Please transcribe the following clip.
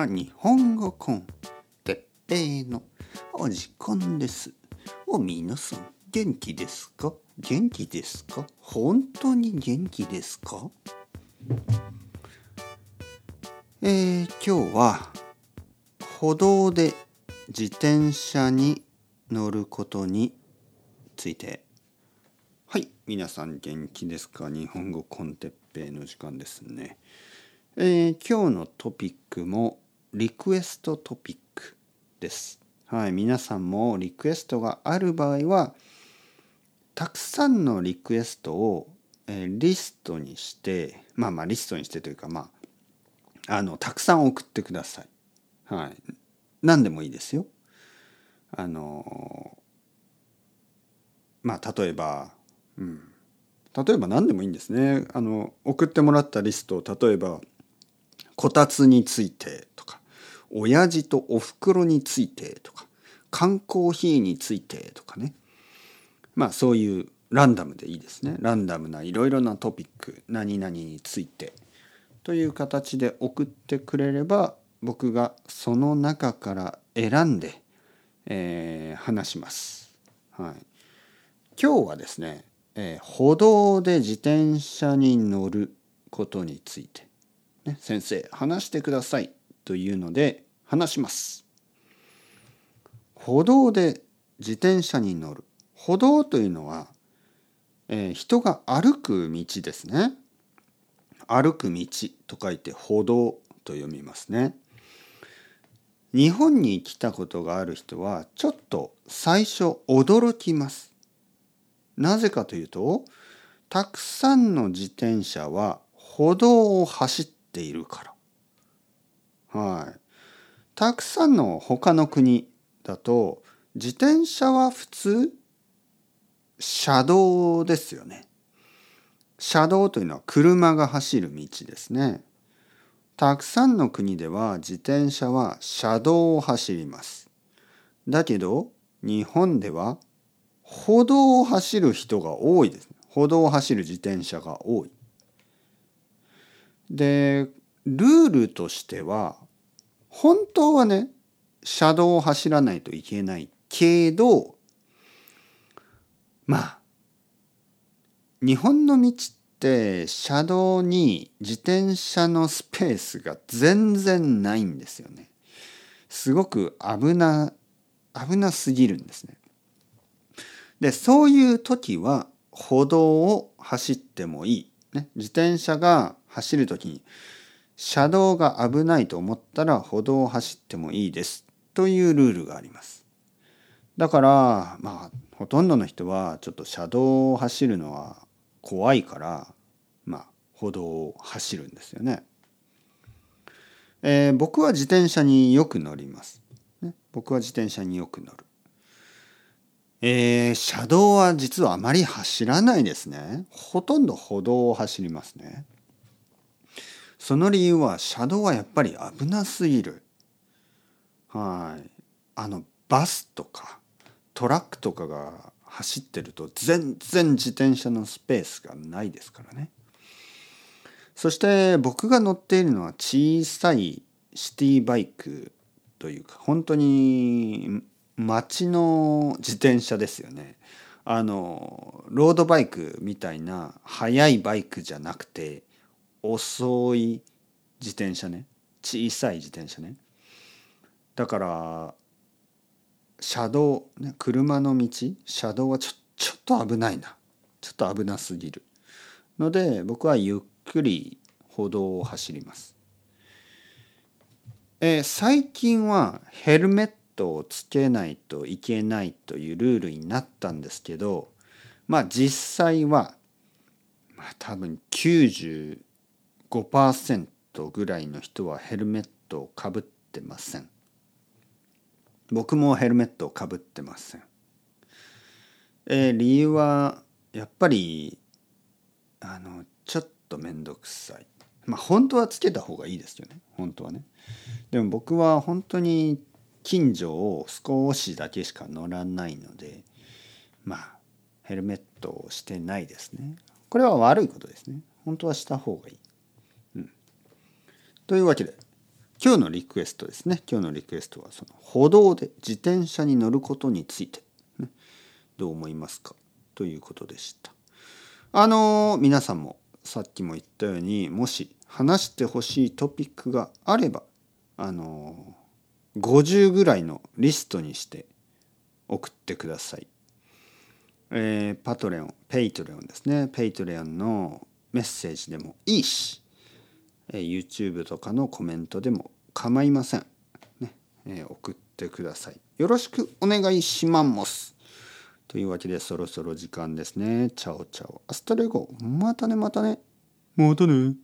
あ、日本語コン、てっぺいのお時間です。お、皆さん、元気ですか？元気ですか？本当に元気ですか？えー、今日は、歩道で自転車に乗ることについて。はい、皆さん元気ですか？日本語コンテッペイの時間ですね。えー今日のトピックもリクエストトピックです。はい、皆さんもリクエストがある場合はたくさんのリクエストを、えーリストにしてまあまあリストにしてというかまああのたくさん送ってください。はい、何でもいいですよ。あのまあ例えば、うん、例えば何でもいいんですね。あの送ってもらったリストを例えばこたつについて親父とおふくろについてとか缶コーヒーについてとかね。まあそういうランダムでいいですね。ランダムないろいろなトピック何々についてという形で送ってくれれば僕がその中から選んで、えー話します。はい、今日はですね、えー歩道で自転車に乗ることについてね、先生話してくださいというので話します。歩道で自転車に乗る歩道というのは、えー人が歩く道ですね。歩く道と書いて歩道と読みますね。日本に来たことがある人はちょっと最初驚きます。なぜかというとたくさんの自転車は歩道を走っているから。はい。たくさんの他の国だと自転車は普通車道ですよね。車道というのは車が走る道ですね。たくさんの国では自転車は車道を走ります。だけど日本では歩道を走る人が多いです。歩道を走る自転車が多い。でルールとしては本当はね車道を走らないといけないけどまあ日本の道って車道に自転車のスペースが全然ないんですよね。すごく危な危なすぎるんですね。でそういう時は歩道を走ってもいい。ね、自転車が走る時に車道が危ないと思ったら歩道を走ってもいいですというルールがあります。だからまあほとんどの人はちょっと車道を走るのは怖いからまあ歩道を走るんですよね。えー僕は自転車によく乗ります。ね、僕は自転車によく乗る。えー車道は実はあまり走らないですね。ほとんど歩道を走りますね。その理由は車道はやっぱり危なすぎる。はい。あのバスとかトラックとかが走ってると全然自転車のスペースがないですからね。そして僕が乗っているのは小さいシティバイクというか本当に街の自転車ですよね。あのロードバイクみたいな速いバイクじゃなくて遅い自転車ね。小さい自転車ね。だから車道、ね、車の道車道はちょちょっと危ないな。ちょっと危なすぎる。ので僕はゆっくり歩道を走ります、えー最近はヘルメットをつけないといけないというルールになったんですけどまあ実際は、まあ、多分5%ぐらいの人はヘルメットをかぶってません。僕もヘルメットをかぶってません、えー理由はやっぱりあのちょっと面倒くさい。まあ本当はつけた方がいいですよね。本当はね。でも僕は本当に近所を少しだけしか乗らないのでまあヘルメットをしてないですね。これは悪いことですね。本当はした方がいい、というわけで今日のリクエストですね。今日のリクエストはその歩道で自転車に乗ることについて、ね、どう思いますか？ということでした。あのー、皆さんもさっきも言ったようにもし話してほしいトピックがあればあのー、50ぐらいのリストにして送ってください。えー、パトレオン Patreon ですね。 Patreon のメッセージでもいいし、え、YouTube とかのコメントでも構いません、ねえー、送ってください。よろしくお願いします。というわけでそろそろ時間ですね。 Ciao ciao。Hasta luego。またねまたね。またね。